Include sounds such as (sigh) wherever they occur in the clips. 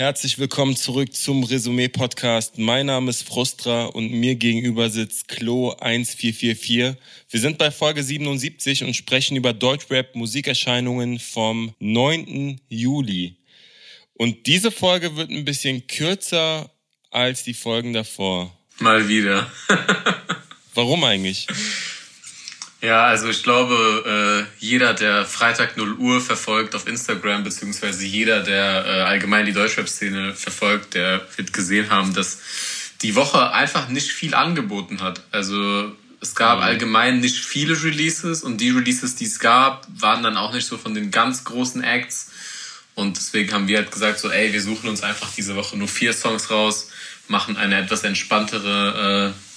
Herzlich willkommen zurück zum Resümee-Podcast. Mein Name ist Frustra und mir gegenüber sitzt Klo 1444. Wir sind bei Folge 77 und sprechen über Deutschrap-Musikerscheinungen vom 9. Juli. Und diese Folge wird ein bisschen kürzer als die Folgen davor. Mal wieder. (laughs) Warum eigentlich? Ja, also ich glaube, äh, jeder, der Freitag 0 Uhr verfolgt auf Instagram, beziehungsweise jeder, der äh, allgemein die Deutschrap-Szene verfolgt, der wird gesehen haben, dass die Woche einfach nicht viel angeboten hat. Also es gab mhm. allgemein nicht viele Releases und die Releases, die es gab, waren dann auch nicht so von den ganz großen Acts. Und deswegen haben wir halt gesagt, so, ey, wir suchen uns einfach diese Woche nur vier Songs raus, machen eine etwas entspanntere äh,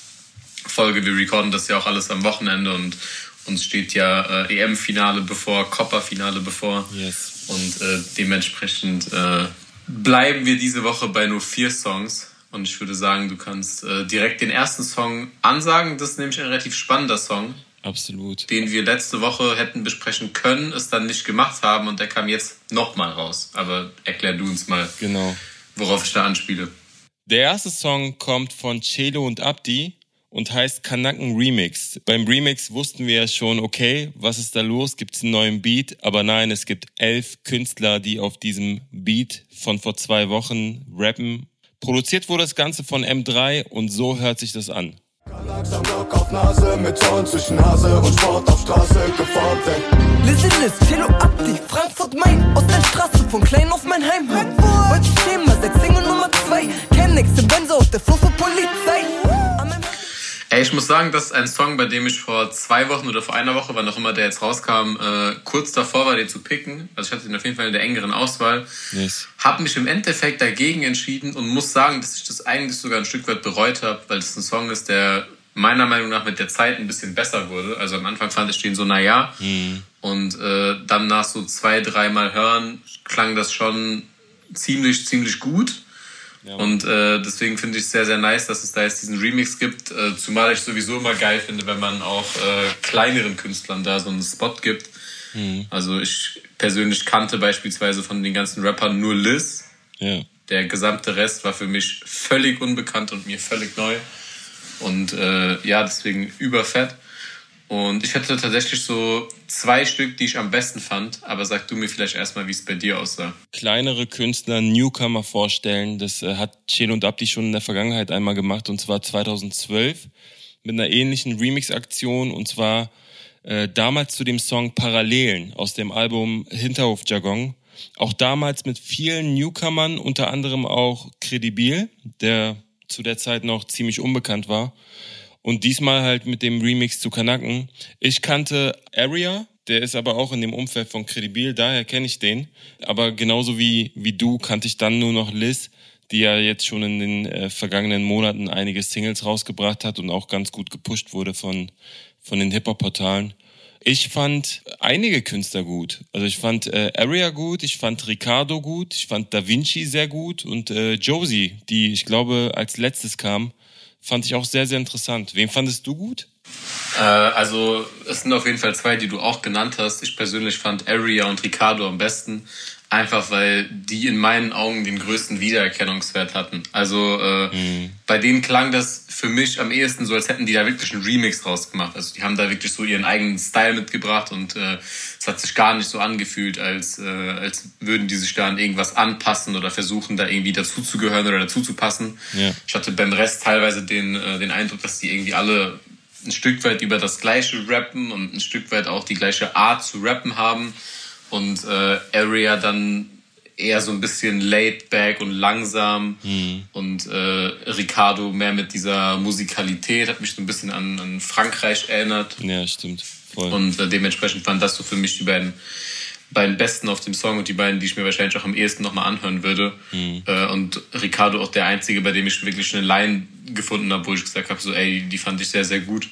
Folge. Wir recorden das ja auch alles am Wochenende und uns steht ja äh, EM-Finale bevor, Copper-Finale bevor. Yes. Und äh, dementsprechend äh, bleiben wir diese Woche bei nur vier Songs. Und ich würde sagen, du kannst äh, direkt den ersten Song ansagen. Das ist nämlich ein relativ spannender Song. Absolut. Den wir letzte Woche hätten besprechen können, es dann nicht gemacht haben und der kam jetzt nochmal raus. Aber erklär du uns mal, genau. worauf ich da anspiele. Der erste Song kommt von Celo und Abdi und heißt Kanaken Remix. Beim Remix wussten wir ja schon, okay, was ist da los? Gibt es einen neuen Beat? Aber nein, es gibt elf Künstler, die auf diesem Beat von vor zwei Wochen rappen. Produziert wurde das Ganze von M3 und so hört sich das an. Langsam Block auf Nase, mit Zorn zwischen Hase und Sport auf Straße geformt, ey. Listen, list, Cello Abdi, Frankfurt, Main, aus der Straße, von klein auf mein Heim. Heute Schema, seit Single Nummer zwei, kenn nächste Benzo auf der für Polizei. Ey, ich muss sagen, das ist ein Song, bei dem ich vor zwei Wochen oder vor einer Woche, wann auch immer der jetzt rauskam, äh, kurz davor war, den zu picken. Also ich hatte den auf jeden Fall in der engeren Auswahl. Yes. Hab mich im Endeffekt dagegen entschieden und muss sagen, dass ich das eigentlich sogar ein Stück weit bereut habe, weil das ein Song ist, der meiner Meinung nach mit der Zeit ein bisschen besser wurde. Also am Anfang fand ich den so, naja. Mhm. Und äh, dann nach so zwei, dreimal hören, klang das schon ziemlich, ziemlich gut. Ja. Und äh, deswegen finde ich es sehr, sehr nice, dass es da jetzt diesen Remix gibt. Äh, zumal ich sowieso immer geil finde, wenn man auch äh, kleineren Künstlern da so einen Spot gibt. Mhm. Also ich persönlich kannte beispielsweise von den ganzen Rappern nur Liz. Ja. Der gesamte Rest war für mich völlig unbekannt und mir völlig neu. Und äh, ja, deswegen überfett. Und ich hätte tatsächlich so zwei Stück, die ich am besten fand, aber sag du mir vielleicht erstmal, wie es bei dir aussah. Kleinere Künstler, Newcomer vorstellen, das äh, hat Chel und Abdi schon in der Vergangenheit einmal gemacht und zwar 2012 mit einer ähnlichen Remix-Aktion und zwar äh, damals zu dem Song Parallelen aus dem Album Hinterhof-Jargon. Auch damals mit vielen Newcomern, unter anderem auch Credibil, der zu der Zeit noch ziemlich unbekannt war. Und diesmal halt mit dem Remix zu Kanaken. Ich kannte Area, der ist aber auch in dem Umfeld von Credibil, daher kenne ich den. Aber genauso wie, wie du kannte ich dann nur noch Liz, die ja jetzt schon in den äh, vergangenen Monaten einige Singles rausgebracht hat und auch ganz gut gepusht wurde von, von den Hip-Hop-Portalen. Ich fand einige Künstler gut. Also ich fand äh, Area gut, ich fand Ricardo gut, ich fand Da Vinci sehr gut und äh, Josie, die ich glaube als letztes kam, fand ich auch sehr, sehr interessant. Wen fandest du gut? Äh, also es sind auf jeden Fall zwei, die du auch genannt hast. Ich persönlich fand Area und Ricardo am besten. Einfach weil die in meinen Augen den größten Wiedererkennungswert hatten. Also äh, mhm. bei denen klang das für mich am ehesten so, als hätten die da wirklich einen Remix draus gemacht. Also die haben da wirklich so ihren eigenen Style mitgebracht und äh, es hat sich gar nicht so angefühlt, als, äh, als würden die sich da an irgendwas anpassen oder versuchen, da irgendwie dazuzugehören oder dazuzupassen. Ja. Ich hatte beim Rest teilweise den, äh, den Eindruck, dass die irgendwie alle ein Stück weit über das gleiche rappen und ein Stück weit auch die gleiche Art zu rappen haben und äh, Area dann eher so ein bisschen laid back und langsam mhm. und äh, Ricardo mehr mit dieser Musikalität hat mich so ein bisschen an, an Frankreich erinnert. Ja, stimmt. Voll. Und äh, dementsprechend waren das so für mich die beiden beiden besten auf dem Song und die beiden, die ich mir wahrscheinlich auch am ehesten nochmal anhören würde. Mhm. Äh, und Ricardo auch der einzige, bei dem ich wirklich eine Line gefunden habe, wo ich gesagt habe, so ey, die fand ich sehr, sehr gut.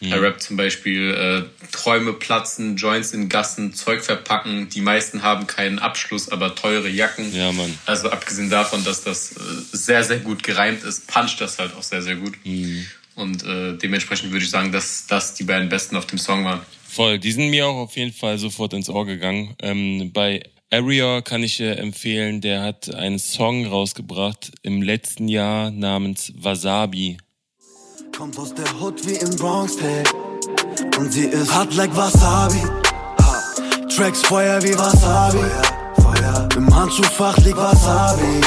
Mhm. Er rappt zum Beispiel äh, Träume platzen, Joints in Gassen, Zeug verpacken. Die meisten haben keinen Abschluss, aber teure Jacken. Ja, Mann. Also abgesehen davon, dass das äh, sehr, sehr gut gereimt ist, puncht das halt auch sehr, sehr gut. Mhm. Und äh, dementsprechend würde ich sagen, dass das die beiden besten auf dem Song waren. Voll, die sind mir auch auf jeden Fall sofort ins Ohr gegangen. Ähm, bei Area kann ich äh, empfehlen, der hat einen Song rausgebracht im letzten Jahr namens Wasabi. Kommt aus der Hood wie im Bronx, hey. Und sie ist hart like Wasabi. Ha. Tracks Feuer wie Wasabi. Feuer, Feuer. Im Handschuhfach liegt Wasabi.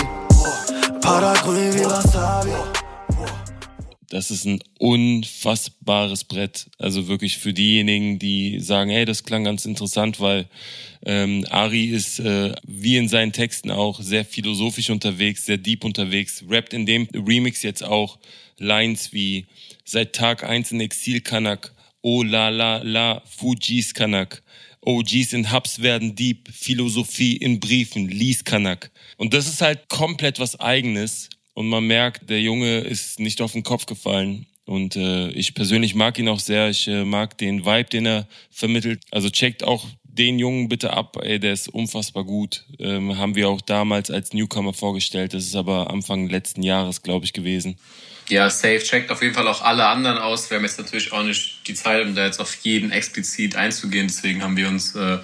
Paragrün wie Wasabi. Das ist ein unfassbares Brett. Also wirklich für diejenigen, die sagen, hey, das klang ganz interessant, weil ähm, Ari ist äh, wie in seinen Texten auch sehr philosophisch unterwegs, sehr deep unterwegs, rappt in dem Remix jetzt auch Lines wie seit Tag eins in Exil Kanak, oh la la la, Fujis Kanak. OGs in Hubs werden Deep, Philosophie in Briefen, lies Kanak. Und das ist halt komplett was Eigenes und man merkt, der Junge ist nicht auf den Kopf gefallen. Und äh, ich persönlich mag ihn auch sehr. Ich äh, mag den Vibe, den er vermittelt. Also checkt auch den Jungen bitte ab. Ey, der ist unfassbar gut. Ähm, haben wir auch damals als Newcomer vorgestellt. Das ist aber Anfang letzten Jahres, glaube ich, gewesen. Ja, safe. Checkt auf jeden Fall auch alle anderen aus. Wir haben jetzt natürlich auch nicht die Zeit, um da jetzt auf jeden explizit einzugehen. Deswegen haben wir uns äh,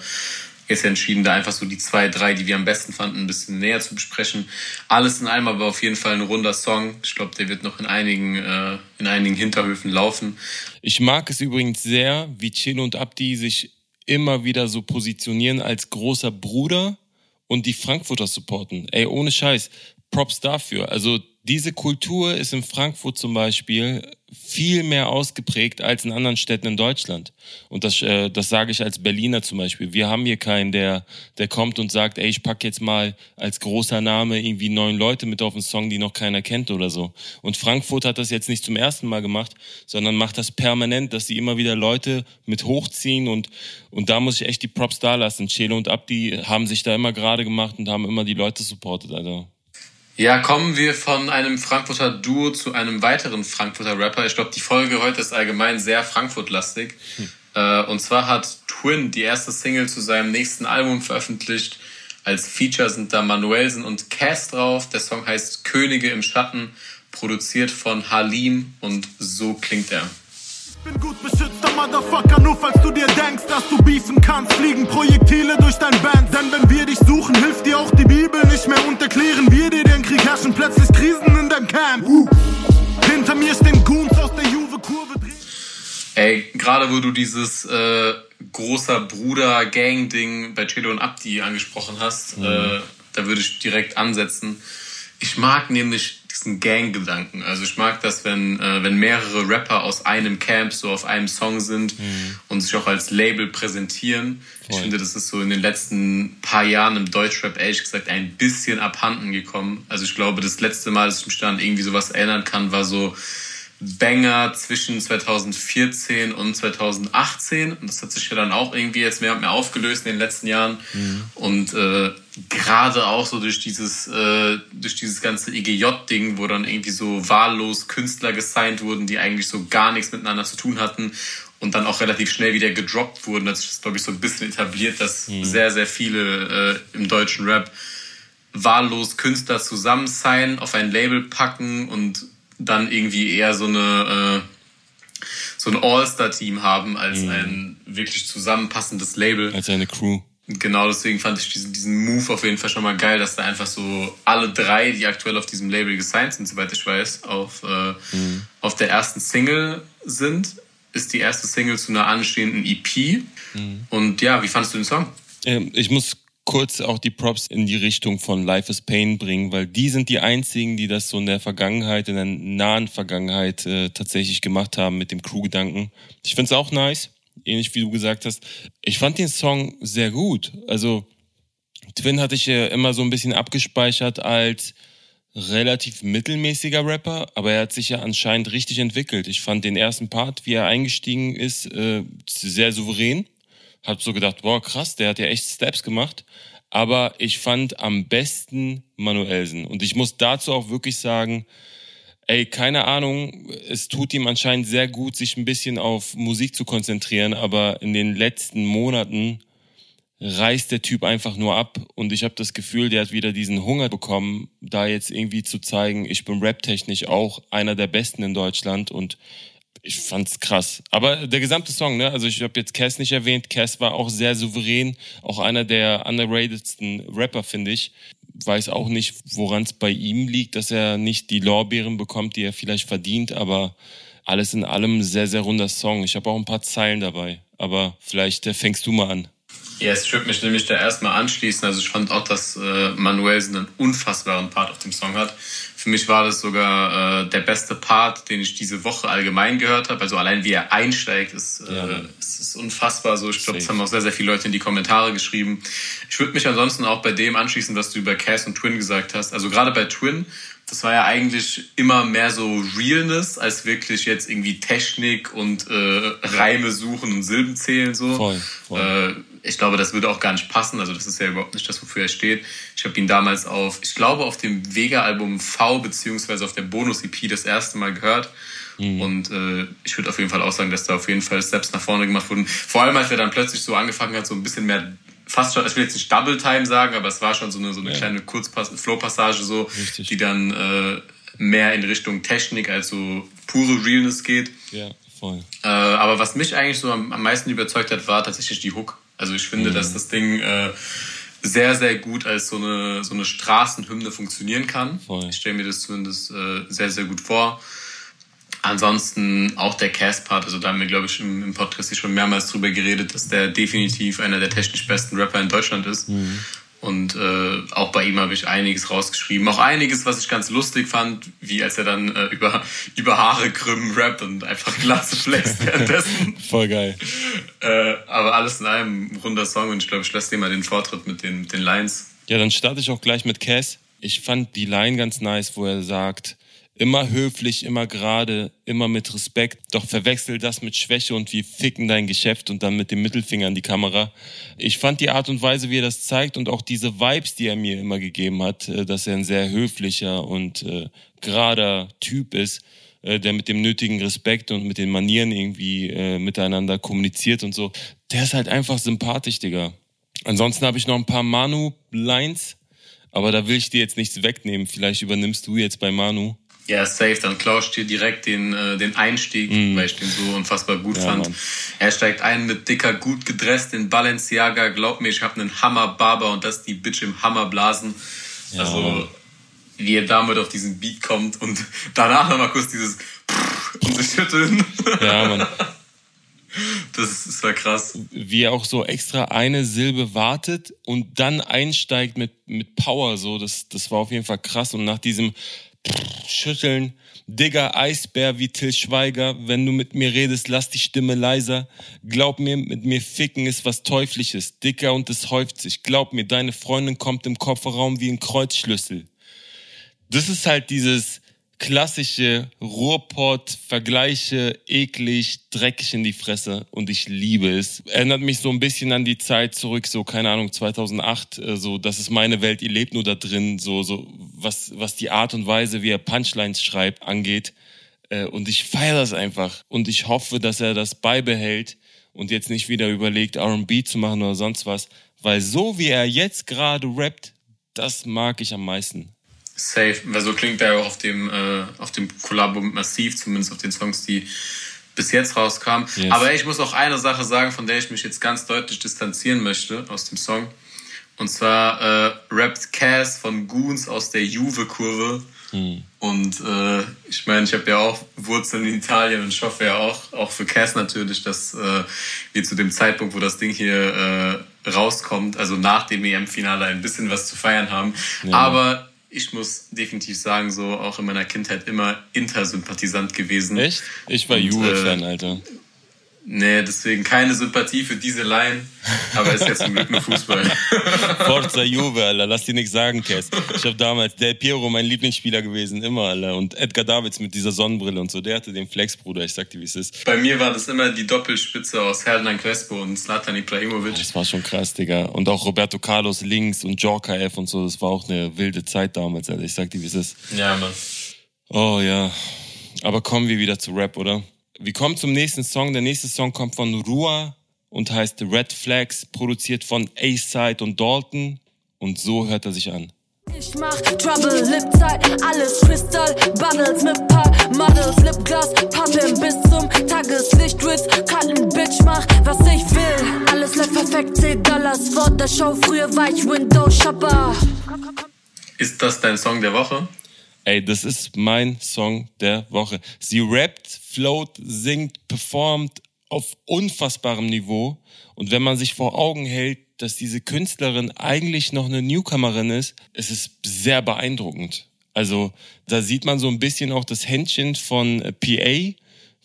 jetzt entschieden, da einfach so die zwei, drei, die wir am besten fanden, ein bisschen näher zu besprechen. Alles in allem aber auf jeden Fall ein runder Song. Ich glaube, der wird noch in einigen, äh, in einigen Hinterhöfen laufen. Ich mag es übrigens sehr, wie Chino und Abdi sich immer wieder so positionieren als großer Bruder und die Frankfurter supporten. Ey, ohne Scheiß. Props dafür. Also diese Kultur ist in Frankfurt zum Beispiel viel mehr ausgeprägt als in anderen Städten in Deutschland. Und das, äh, das sage ich als Berliner zum Beispiel. Wir haben hier keinen, der, der kommt und sagt, ey, ich pack jetzt mal als großer Name irgendwie neun Leute mit auf einen Song, die noch keiner kennt oder so. Und Frankfurt hat das jetzt nicht zum ersten Mal gemacht, sondern macht das permanent, dass sie immer wieder Leute mit hochziehen und, und da muss ich echt die Props da lassen. Chelo und Abdi haben sich da immer gerade gemacht und haben immer die Leute supportet. Also ja, kommen wir von einem Frankfurter Duo zu einem weiteren Frankfurter Rapper. Ich glaube, die Folge heute ist allgemein sehr Frankfurt-lastig. Hm. und zwar hat Twin die erste Single zu seinem nächsten Album veröffentlicht. Als Feature sind da Manuelsen und Cass drauf. Der Song heißt Könige im Schatten, produziert von Halim und so klingt er. Bin gut beschützter Motherfucker, nur falls du dir denkst, dass du beefen kannst, fliegen Projektile durch dein Band. Denn wenn wir dich suchen, hilft dir auch die Bibel nicht mehr und erklären wir dir den Krieg, herrschen plötzlich Krisen in deinem Camp. Hinter mir stehen Goons aus der Juve-Kurve. Ey, gerade wo du dieses äh, großer Bruder-Gang-Ding bei Chelo und Abdi angesprochen hast, mhm. äh, da würde ich direkt ansetzen. Ich mag nämlich diesen Gang-Gedanken. Also ich mag das, wenn, äh, wenn mehrere Rapper aus einem Camp so auf einem Song sind mhm. und sich auch als Label präsentieren. Voll. Ich finde, das ist so in den letzten paar Jahren im Deutschrap ehrlich gesagt ein bisschen abhanden gekommen. Also ich glaube, das letzte Mal, dass ich mich dann irgendwie sowas erinnern kann, war so Banger zwischen 2014 und 2018. Und das hat sich ja dann auch irgendwie jetzt mehr und mehr aufgelöst in den letzten Jahren. Mhm. Und äh, gerade auch so durch dieses, äh, durch dieses ganze EGJ-Ding, wo dann irgendwie so wahllos Künstler gesigned wurden, die eigentlich so gar nichts miteinander zu tun hatten und dann auch relativ schnell wieder gedroppt wurden. Das ist, glaube ich, so ein bisschen etabliert, dass mhm. sehr, sehr viele äh, im deutschen Rap wahllos Künstler zusammen signen, auf ein Label packen und dann irgendwie eher so eine äh, so ein All-Star-Team haben als mhm. ein wirklich zusammenpassendes Label. Als eine Crew. Genau, deswegen fand ich diesen, diesen Move auf jeden Fall schon mal geil, dass da einfach so alle drei, die aktuell auf diesem Label gesigned sind, soweit ich weiß, auf, äh, mhm. auf der ersten Single sind. Ist die erste Single zu einer anstehenden EP. Mhm. Und ja, wie fandest du den Song? Ähm, ich muss kurz auch die Props in die Richtung von Life is Pain bringen, weil die sind die einzigen, die das so in der Vergangenheit, in der nahen Vergangenheit äh, tatsächlich gemacht haben mit dem Crew-Gedanken. Ich find's auch nice, ähnlich wie du gesagt hast. Ich fand den Song sehr gut. Also Twin hatte ich ja immer so ein bisschen abgespeichert als relativ mittelmäßiger Rapper, aber er hat sich ja anscheinend richtig entwickelt. Ich fand den ersten Part, wie er eingestiegen ist, äh, sehr souverän hab so gedacht, boah, krass, der hat ja echt Steps gemacht. Aber ich fand am besten Manuelsen. Und ich muss dazu auch wirklich sagen, ey, keine Ahnung, es tut ihm anscheinend sehr gut, sich ein bisschen auf Musik zu konzentrieren, aber in den letzten Monaten reißt der Typ einfach nur ab und ich habe das Gefühl, der hat wieder diesen Hunger bekommen, da jetzt irgendwie zu zeigen, ich bin raptechnisch auch einer der Besten in Deutschland und ich fand's krass. Aber der gesamte Song, ne? Also ich habe jetzt Cass nicht erwähnt. Cass war auch sehr souverän, auch einer der underratedsten Rapper, finde ich. Weiß auch nicht, woran es bei ihm liegt, dass er nicht die Lorbeeren bekommt, die er vielleicht verdient, aber alles in allem sehr, sehr runder Song. Ich habe auch ein paar Zeilen dabei, aber vielleicht äh, fängst du mal an. Ja, es würde mich nämlich da erstmal anschließen. Also ich fand auch, dass äh, Manuelsen einen unfassbaren Part auf dem Song hat. Für mich war das sogar äh, der beste Part, den ich diese Woche allgemein gehört habe. Also allein wie er einsteigt, ist, äh, ja. ist, ist unfassbar so. Ich glaube, das haben auch sehr, sehr viele Leute in die Kommentare geschrieben. Ich würde mich ansonsten auch bei dem anschließen, was du über Cass und Twin gesagt hast. Also gerade bei Twin, das war ja eigentlich immer mehr so Realness als wirklich jetzt irgendwie Technik und äh, Reime suchen und Silben zählen so. Voll, voll. Äh, ich glaube, das würde auch gar nicht passen. Also das ist ja überhaupt nicht das, wofür er steht. Ich habe ihn damals auf, ich glaube, auf dem Vega-Album V beziehungsweise auf der Bonus-EP das erste Mal gehört. Mhm. Und äh, ich würde auf jeden Fall auch sagen, dass da auf jeden Fall Steps nach vorne gemacht wurden. Vor allem, als er dann plötzlich so angefangen hat, so ein bisschen mehr fast schon, ich will jetzt nicht Double Time sagen, aber es war schon so eine, so eine ja. kleine Kurzflow-Passage so, Richtig. die dann äh, mehr in Richtung Technik als so pure Realness geht. Ja, voll. Äh, aber was mich eigentlich so am, am meisten überzeugt hat, war tatsächlich die Hook. Also ich finde, mhm. dass das Ding äh, sehr, sehr gut als so eine, so eine Straßenhymne funktionieren kann. Voll. Ich stelle mir das zumindest äh, sehr, sehr gut vor. Ansonsten auch der Cast-Part, also da haben wir, glaube ich, im, im Podcast schon mehrmals drüber geredet, dass der definitiv einer der technisch besten Rapper in Deutschland ist. Mhm. Und äh, auch bei ihm habe ich einiges rausgeschrieben. Auch einiges, was ich ganz lustig fand, wie als er dann äh, über, über Haare krümmen rappt und einfach (laughs) Glatze flext währenddessen. (laughs) Voll geil. Äh, aber alles in einem runder Song und ich glaube, ich lasse dir mal den Vortritt mit den, mit den Lines. Ja, dann starte ich auch gleich mit Cass. Ich fand die Line ganz nice, wo er sagt, Immer höflich, immer gerade, immer mit Respekt. Doch verwechsel das mit Schwäche und wir ficken dein Geschäft und dann mit dem Mittelfinger in die Kamera. Ich fand die Art und Weise, wie er das zeigt und auch diese Vibes, die er mir immer gegeben hat, äh, dass er ein sehr höflicher und äh, gerader Typ ist, äh, der mit dem nötigen Respekt und mit den Manieren irgendwie äh, miteinander kommuniziert und so. Der ist halt einfach sympathisch, Digga. Ansonsten habe ich noch ein paar Manu-Lines, aber da will ich dir jetzt nichts wegnehmen. Vielleicht übernimmst du jetzt bei Manu. Ja, safe. Dann klaust dir direkt den, äh, den Einstieg, mm. weil ich den so unfassbar gut ja, fand. Mann. Er steigt ein mit dicker, gut gedresst in Balenciaga. Glaub mir, ich habe einen Hammer-Barber und das die Bitch im Hammerblasen. Ja. Also, wie er damit auf diesen Beat kommt und (laughs) danach nochmal kurz dieses (laughs) und sich schütteln. Ja, Mann. (laughs) Das, das war krass. Wie er auch so extra eine Silbe wartet und dann einsteigt mit, mit Power, so, das, das war auf jeden Fall krass. Und nach diesem schütteln. Digga, Eisbär wie Till Schweiger, wenn du mit mir redest, lass die Stimme leiser. Glaub mir, mit mir ficken ist was Teuflisches. Dicker und es häuft sich. Glaub mir, deine Freundin kommt im Kofferraum wie ein Kreuzschlüssel. Das ist halt dieses, klassische Ruhrpott, Vergleiche, eklig, dreckig in die Fresse und ich liebe es. Erinnert mich so ein bisschen an die Zeit zurück, so keine Ahnung, 2008, äh, so das ist meine Welt, ihr lebt nur da drin, so so was was die Art und Weise, wie er Punchlines schreibt, angeht. Äh, und ich feiere das einfach und ich hoffe, dass er das beibehält und jetzt nicht wieder überlegt, R&B zu machen oder sonst was, weil so wie er jetzt gerade rappt, das mag ich am meisten. Safe, weil so klingt er auch auf dem, äh, auf dem Kollabo massiv, zumindest auf den Songs, die bis jetzt rauskamen. Yes. Aber ich muss auch eine Sache sagen, von der ich mich jetzt ganz deutlich distanzieren möchte aus dem Song. Und zwar äh, rappt Cass von Goons aus der Juve-Kurve. Hm. Und äh, ich meine, ich habe ja auch Wurzeln in Italien und ich hoffe ja auch, auch für Cass natürlich, dass äh, wir zu dem Zeitpunkt, wo das Ding hier äh, rauskommt, also nach dem EM-Finale ein bisschen was zu feiern haben. Ja. Aber ich muss definitiv sagen, so auch in meiner Kindheit immer Intersympathisant gewesen. Echt? Ich war Juve-Fan, äh, Alter. Nee, deswegen keine Sympathie für diese Line, aber ist jetzt zum Glück nur Fußball. (laughs) Forza Juve, Alter, lass dir nichts sagen, Kess. Ich habe damals, der Piero mein Lieblingsspieler gewesen, immer, Alter. Und Edgar Davids mit dieser Sonnenbrille und so, der hatte den Flex, Bruder, ich sag dir, wie es ist. Bei mir war das immer die Doppelspitze aus Hernan Crespo und Zlatan Ibrahimovic. Das war schon krass, Digga. Und auch Roberto Carlos links und Jorka F und so, das war auch eine wilde Zeit damals, Alter. Ich sag dir, wie es ist. Ja, Mann. Oh ja. Aber kommen wir wieder zu Rap, oder? Wir kommen zum nächsten Song. Der nächste Song kommt von Rua und heißt Red Flags, produziert von A-Side und Dalton. Und so hört er sich an. Ich mach Trouble, Lipzeit, alles Crystal, Bubbles mit paar Models, Lipgloss, poppin' bis zum Tageslicht, Ritz, Karten, Bitch, mach, was ich will. Alles läuft perfekt, 10 Dollars vor der Show, früher war ich Window-Shopper. Ist das dein Song der Woche? Ey, das ist mein Song der Woche. Sie rappt, float, singt, performt auf unfassbarem Niveau. Und wenn man sich vor Augen hält, dass diese Künstlerin eigentlich noch eine Newcomerin ist, es ist sehr beeindruckend. Also da sieht man so ein bisschen auch das Händchen von äh, PA,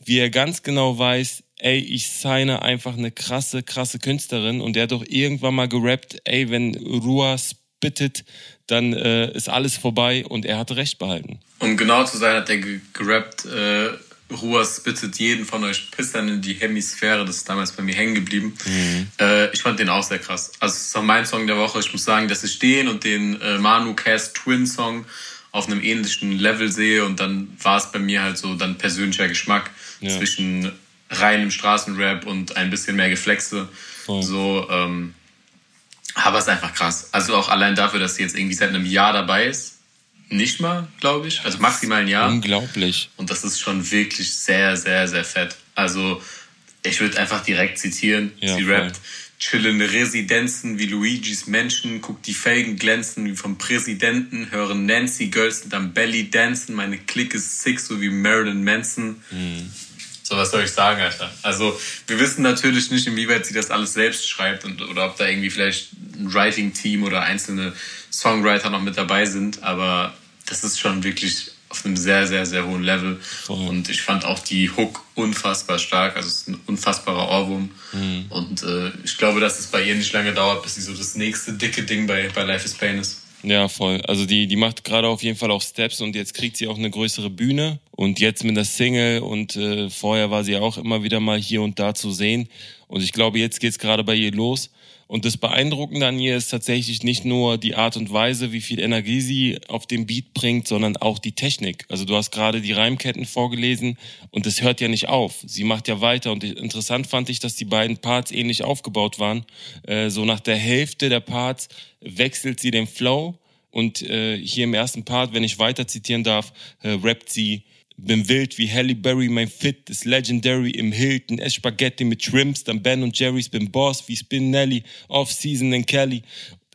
wie er ganz genau weiß, ey, ich signe einfach eine krasse, krasse Künstlerin und der hat doch irgendwann mal gerappt, ey, wenn Rua spittet, dann äh, ist alles vorbei und er hat recht behalten. Um genau zu sein, hat er gerappt, äh, Ruas bittet jeden von euch Pissern in die Hemisphäre. Das ist damals bei mir hängen geblieben. Mhm. Äh, ich fand den auch sehr krass. Also, es ist auch mein Song der Woche. Ich muss sagen, dass ich den und den äh, Manu Cast Twin Song auf einem ähnlichen Level sehe. Und dann war es bei mir halt so dann persönlicher Geschmack ja. zwischen reinem Straßenrap und ein bisschen mehr Geflexe. Voll. So, ähm, aber es ist einfach krass. Also auch allein dafür, dass sie jetzt irgendwie seit einem Jahr dabei ist nicht mal, glaube ich. Also maximal ein Jahr. Unglaublich. Und das ist schon wirklich sehr, sehr, sehr fett. Also ich würde einfach direkt zitieren. Ja, Sie rappt, chillen Residenzen wie Luigis Menschen, guckt die Felgen glänzen wie vom Präsidenten, hören Nancy Girls mit am Belly dancen, meine Clique ist sick, so wie Marilyn Manson. Mhm. So, was soll ich sagen, Alter? Also, wir wissen natürlich nicht, inwieweit sie das alles selbst schreibt und, oder ob da irgendwie vielleicht ein Writing-Team oder einzelne Songwriter noch mit dabei sind, aber das ist schon wirklich auf einem sehr, sehr, sehr hohen Level. Oh. Und ich fand auch die Hook unfassbar stark. Also es ist ein unfassbarer Ohrwurm. Mhm. Und äh, ich glaube, dass es bei ihr nicht lange dauert, bis sie so das nächste dicke Ding bei, bei Life is Pain ist. Ja, voll. Also die, die macht gerade auf jeden Fall auch Steps und jetzt kriegt sie auch eine größere Bühne. Und jetzt mit der Single und äh, vorher war sie auch immer wieder mal hier und da zu sehen. Und ich glaube, jetzt geht's gerade bei ihr los. Und das Beeindruckende an ihr ist tatsächlich nicht nur die Art und Weise, wie viel Energie sie auf dem Beat bringt, sondern auch die Technik. Also du hast gerade die Reimketten vorgelesen und das hört ja nicht auf. Sie macht ja weiter und interessant fand ich, dass die beiden Parts ähnlich aufgebaut waren. Äh, so nach der Hälfte der Parts wechselt sie den Flow und äh, hier im ersten Part, wenn ich weiter zitieren darf, äh, rappt sie bin wild wie Halle Berry, mein Fit ist legendary im Hilton. Ess Spaghetti mit Shrimps, dann Ben und Jerry's, bin Boss wie Spinelli, Off-Season in Kelly.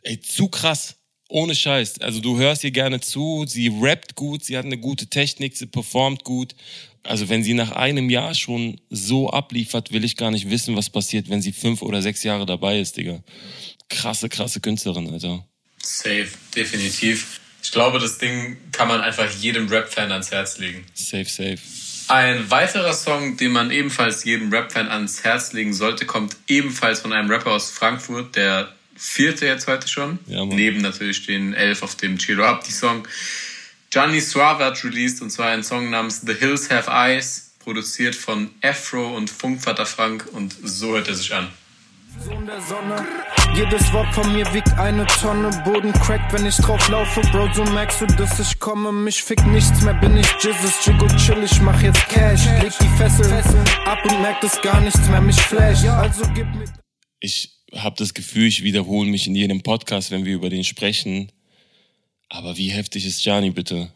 Ey, zu krass. Ohne Scheiß. Also du hörst ihr gerne zu, sie rappt gut, sie hat eine gute Technik, sie performt gut. Also wenn sie nach einem Jahr schon so abliefert, will ich gar nicht wissen, was passiert, wenn sie fünf oder sechs Jahre dabei ist, Digga. Krasse, krasse Künstlerin, Alter. Safe, definitiv. Ich glaube, das Ding kann man einfach jedem Rap-Fan ans Herz legen. Safe, safe. Ein weiterer Song, den man ebenfalls jedem Rap-Fan ans Herz legen sollte, kommt ebenfalls von einem Rapper aus Frankfurt, der vierte jetzt heute schon. Ja, Neben natürlich den elf auf dem Chilo Abdi Song. Gianni Suave hat released und zwar einen Song namens The Hills Have Eyes, produziert von Afro und Funkvater Frank und so hört er sich an. Sohn der Sonne. Jedes Wort von mir wiegt eine Tonne. Boden crackt, wenn ich drauf laufe, Bro. So merkst du, dass ich komme. Mich fickt nichts mehr, bin ich Jesus. Jigo chill, ich mach jetzt Cash. Leg die Fesseln ab und merkt es gar nichts mehr. Mich flash. Also gib mir. Ich habe das Gefühl, ich wiederhole mich in jedem Podcast, wenn wir über den sprechen. Aber wie heftig ist Gianni bitte?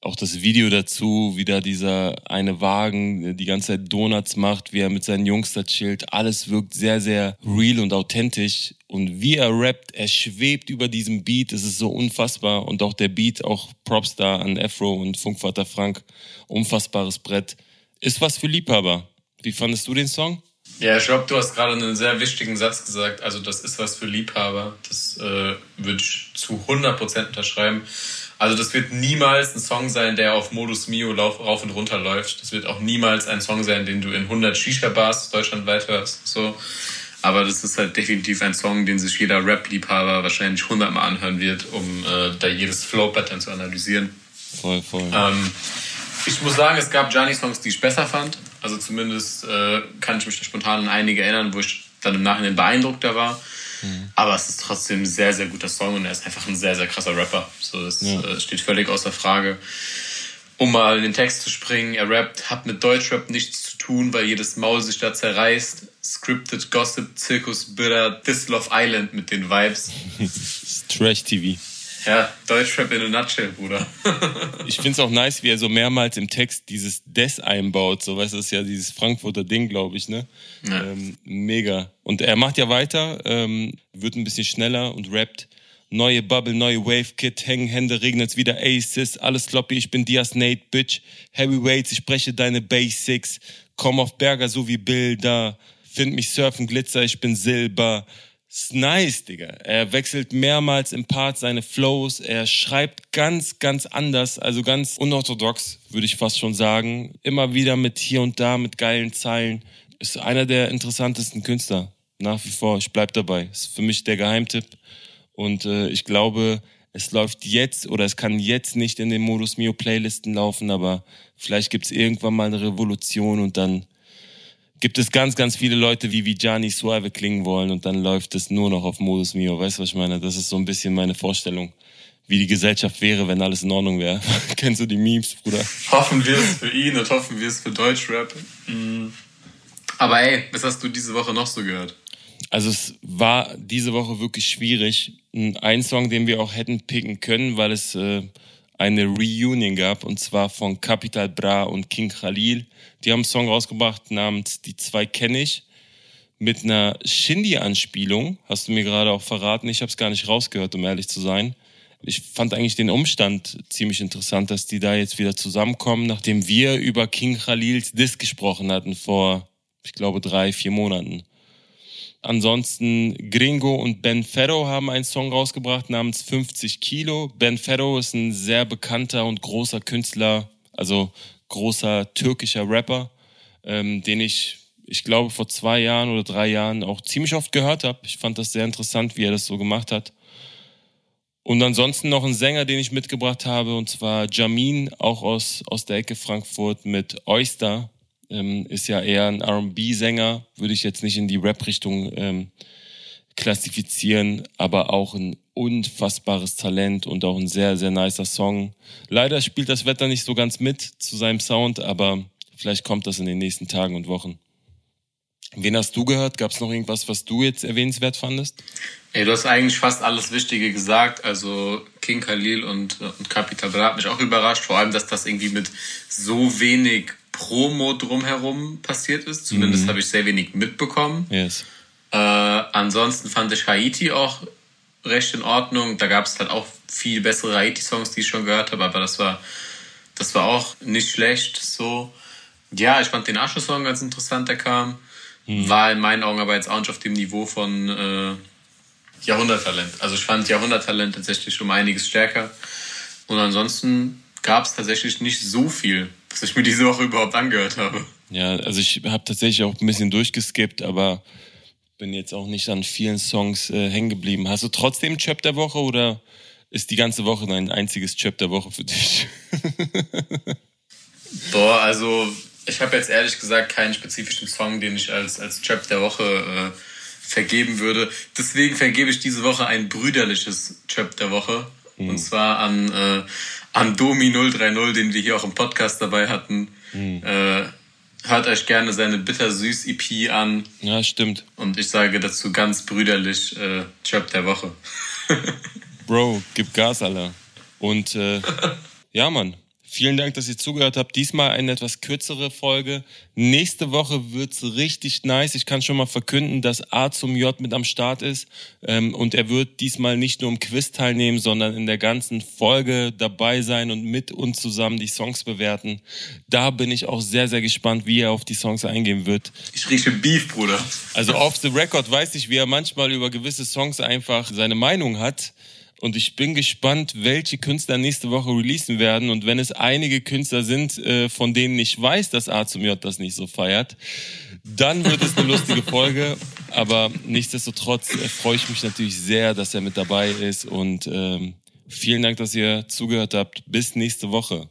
Auch das Video dazu, wie da dieser eine Wagen die ganze Zeit Donuts macht, wie er mit seinen Jungs da chillt. Alles wirkt sehr, sehr real und authentisch. Und wie er rappt, er schwebt über diesem Beat. Es ist so unfassbar. Und auch der Beat, auch Props da an Afro und Funkvater Frank. Unfassbares Brett. Ist was für Liebhaber. Wie fandest du den Song? Ja, ich glaube, du hast gerade einen sehr wichtigen Satz gesagt. Also, das ist was für Liebhaber. Das äh, würde ich zu 100% unterschreiben. Also das wird niemals ein Song sein, der auf Modus Mio rauf und runter läuft. Das wird auch niemals ein Song sein, den du in 100 Shisha-Bars deutschlandweit hörst. So. Aber das ist halt definitiv ein Song, den sich jeder Rap-Liebhaber wahrscheinlich 100 Mal anhören wird, um äh, da jedes Flow-Pattern zu analysieren. Voll, voll. Ähm, ich muss sagen, es gab Gianni-Songs, die ich besser fand. Also zumindest äh, kann ich mich spontan an einige erinnern, wo ich dann im Nachhinein beeindruckter war. Mhm. Aber es ist trotzdem ein sehr, sehr guter Song und er ist einfach ein sehr, sehr krasser Rapper. So, das ja. äh, steht völlig außer Frage. Um mal in den Text zu springen, er rappt, hat mit Deutschrap nichts zu tun, weil jedes Maul sich da zerreißt. Scripted Gossip, Zirkus, Bitter, This Love Island mit den Vibes. (laughs) Trash TV. Ja, Deutschrap in a nutshell, Bruder. (laughs) ich finde es auch nice, wie er so mehrmals im Text dieses Des einbaut. So, weißt du, das ist ja dieses Frankfurter Ding, glaube ich, ne? Ja. Ähm, mega. Und er macht ja weiter, ähm, wird ein bisschen schneller und rappt. Neue Bubble, neue Wave, Kit, hängen Hände, regnet's wieder Aces, alles sloppy, ich bin Diaz Nate, Bitch. Heavyweights, ich spreche deine Basics. Komm auf Berger, so wie Bilder. Find mich surfen, Glitzer, ich bin Silber ist nice, Digga. Er wechselt mehrmals im Part seine Flows. Er schreibt ganz, ganz anders, also ganz unorthodox, würde ich fast schon sagen. Immer wieder mit hier und da, mit geilen Zeilen. Ist einer der interessantesten Künstler. Nach wie vor. Ich bleib dabei. Ist für mich der Geheimtipp. Und äh, ich glaube, es läuft jetzt oder es kann jetzt nicht in den Modus Mio Playlisten laufen, aber vielleicht gibt's irgendwann mal eine Revolution und dann gibt es ganz, ganz viele Leute, die wie Gianni Suave klingen wollen und dann läuft es nur noch auf Modus Mio. Weißt du, was ich meine? Das ist so ein bisschen meine Vorstellung, wie die Gesellschaft wäre, wenn alles in Ordnung wäre. (laughs) Kennst du die Memes, Bruder? Hoffen wir es für ihn und hoffen wir es für Deutschrap. Mhm. Aber ey, was hast du diese Woche noch so gehört? Also es war diese Woche wirklich schwierig. Ein Song, den wir auch hätten picken können, weil es äh, eine Reunion gab und zwar von Capital Bra und King Khalil. Die haben einen Song rausgebracht namens Die zwei kenne ich mit einer Shindy-Anspielung. Hast du mir gerade auch verraten. Ich habe es gar nicht rausgehört, um ehrlich zu sein. Ich fand eigentlich den Umstand ziemlich interessant, dass die da jetzt wieder zusammenkommen, nachdem wir über King Khalils Disc gesprochen hatten vor, ich glaube, drei, vier Monaten. Ansonsten Gringo und Ben Ferro haben einen Song rausgebracht namens 50 Kilo. Ben Ferro ist ein sehr bekannter und großer Künstler, also großer türkischer Rapper, ähm, den ich, ich glaube, vor zwei Jahren oder drei Jahren auch ziemlich oft gehört habe. Ich fand das sehr interessant, wie er das so gemacht hat. Und ansonsten noch ein Sänger, den ich mitgebracht habe, und zwar Jamin, auch aus, aus der Ecke Frankfurt mit Oyster ähm, ist ja eher ein RB-Sänger, würde ich jetzt nicht in die Rap-Richtung ähm, klassifizieren, aber auch ein unfassbares Talent und auch ein sehr, sehr nicer Song. Leider spielt das Wetter nicht so ganz mit zu seinem Sound, aber vielleicht kommt das in den nächsten Tagen und Wochen. Wen hast du gehört? Gab es noch irgendwas, was du jetzt erwähnenswert fandest? Ey, du hast eigentlich fast alles Wichtige gesagt. Also King Khalil und, und Capital Bra hat mich auch überrascht. Vor allem, dass das irgendwie mit so wenig Promo drumherum passiert ist. Zumindest mhm. habe ich sehr wenig mitbekommen. Yes. Äh, ansonsten fand ich Haiti auch recht in Ordnung. Da gab es halt auch viel bessere Haiti-Songs, die ich schon gehört habe, aber das war, das war auch nicht schlecht. So, ja, ich fand den Asche-Song ganz interessant, der kam. Mhm. War in meinen Augen aber jetzt auch nicht auf dem Niveau von äh, Jahrhunderttalent. Also ich fand Jahrhunderttalent tatsächlich um einiges stärker. Und ansonsten gab es tatsächlich nicht so viel was ich mir diese Woche überhaupt angehört habe. Ja, also ich habe tatsächlich auch ein bisschen durchgeskippt, aber bin jetzt auch nicht an vielen Songs äh, hängen geblieben. Hast du trotzdem Chap der Woche oder ist die ganze Woche dein einziges Chap der Woche für dich? (laughs) Boah, also ich habe jetzt ehrlich gesagt keinen spezifischen Song, den ich als, als Chap der Woche äh, vergeben würde. Deswegen vergebe ich diese Woche ein brüderliches Chap der Woche. Mhm. Und zwar an äh, an Domi 030, den wir hier auch im Podcast dabei hatten. Mhm. Äh, hört euch gerne seine bittersüß EP an. Ja, stimmt. Und ich sage dazu ganz brüderlich äh, Job der Woche. Bro, gib Gas, Alter. Und äh, (laughs) ja, Mann. Vielen Dank, dass ihr zugehört habt. Diesmal eine etwas kürzere Folge. Nächste Woche wird's richtig nice. Ich kann schon mal verkünden, dass A zum J mit am Start ist. Ähm, und er wird diesmal nicht nur im Quiz teilnehmen, sondern in der ganzen Folge dabei sein und mit uns zusammen die Songs bewerten. Da bin ich auch sehr, sehr gespannt, wie er auf die Songs eingehen wird. Ich rieche Beef, Bruder. Also off the record weiß ich, wie er manchmal über gewisse Songs einfach seine Meinung hat. Und ich bin gespannt, welche Künstler nächste Woche releasen werden. Und wenn es einige Künstler sind, äh, von denen ich weiß, dass A zum J das nicht so feiert, dann wird es eine (laughs) lustige Folge. Aber nichtsdestotrotz äh, freue ich mich natürlich sehr, dass er mit dabei ist. Und ähm, vielen Dank, dass ihr zugehört habt. Bis nächste Woche.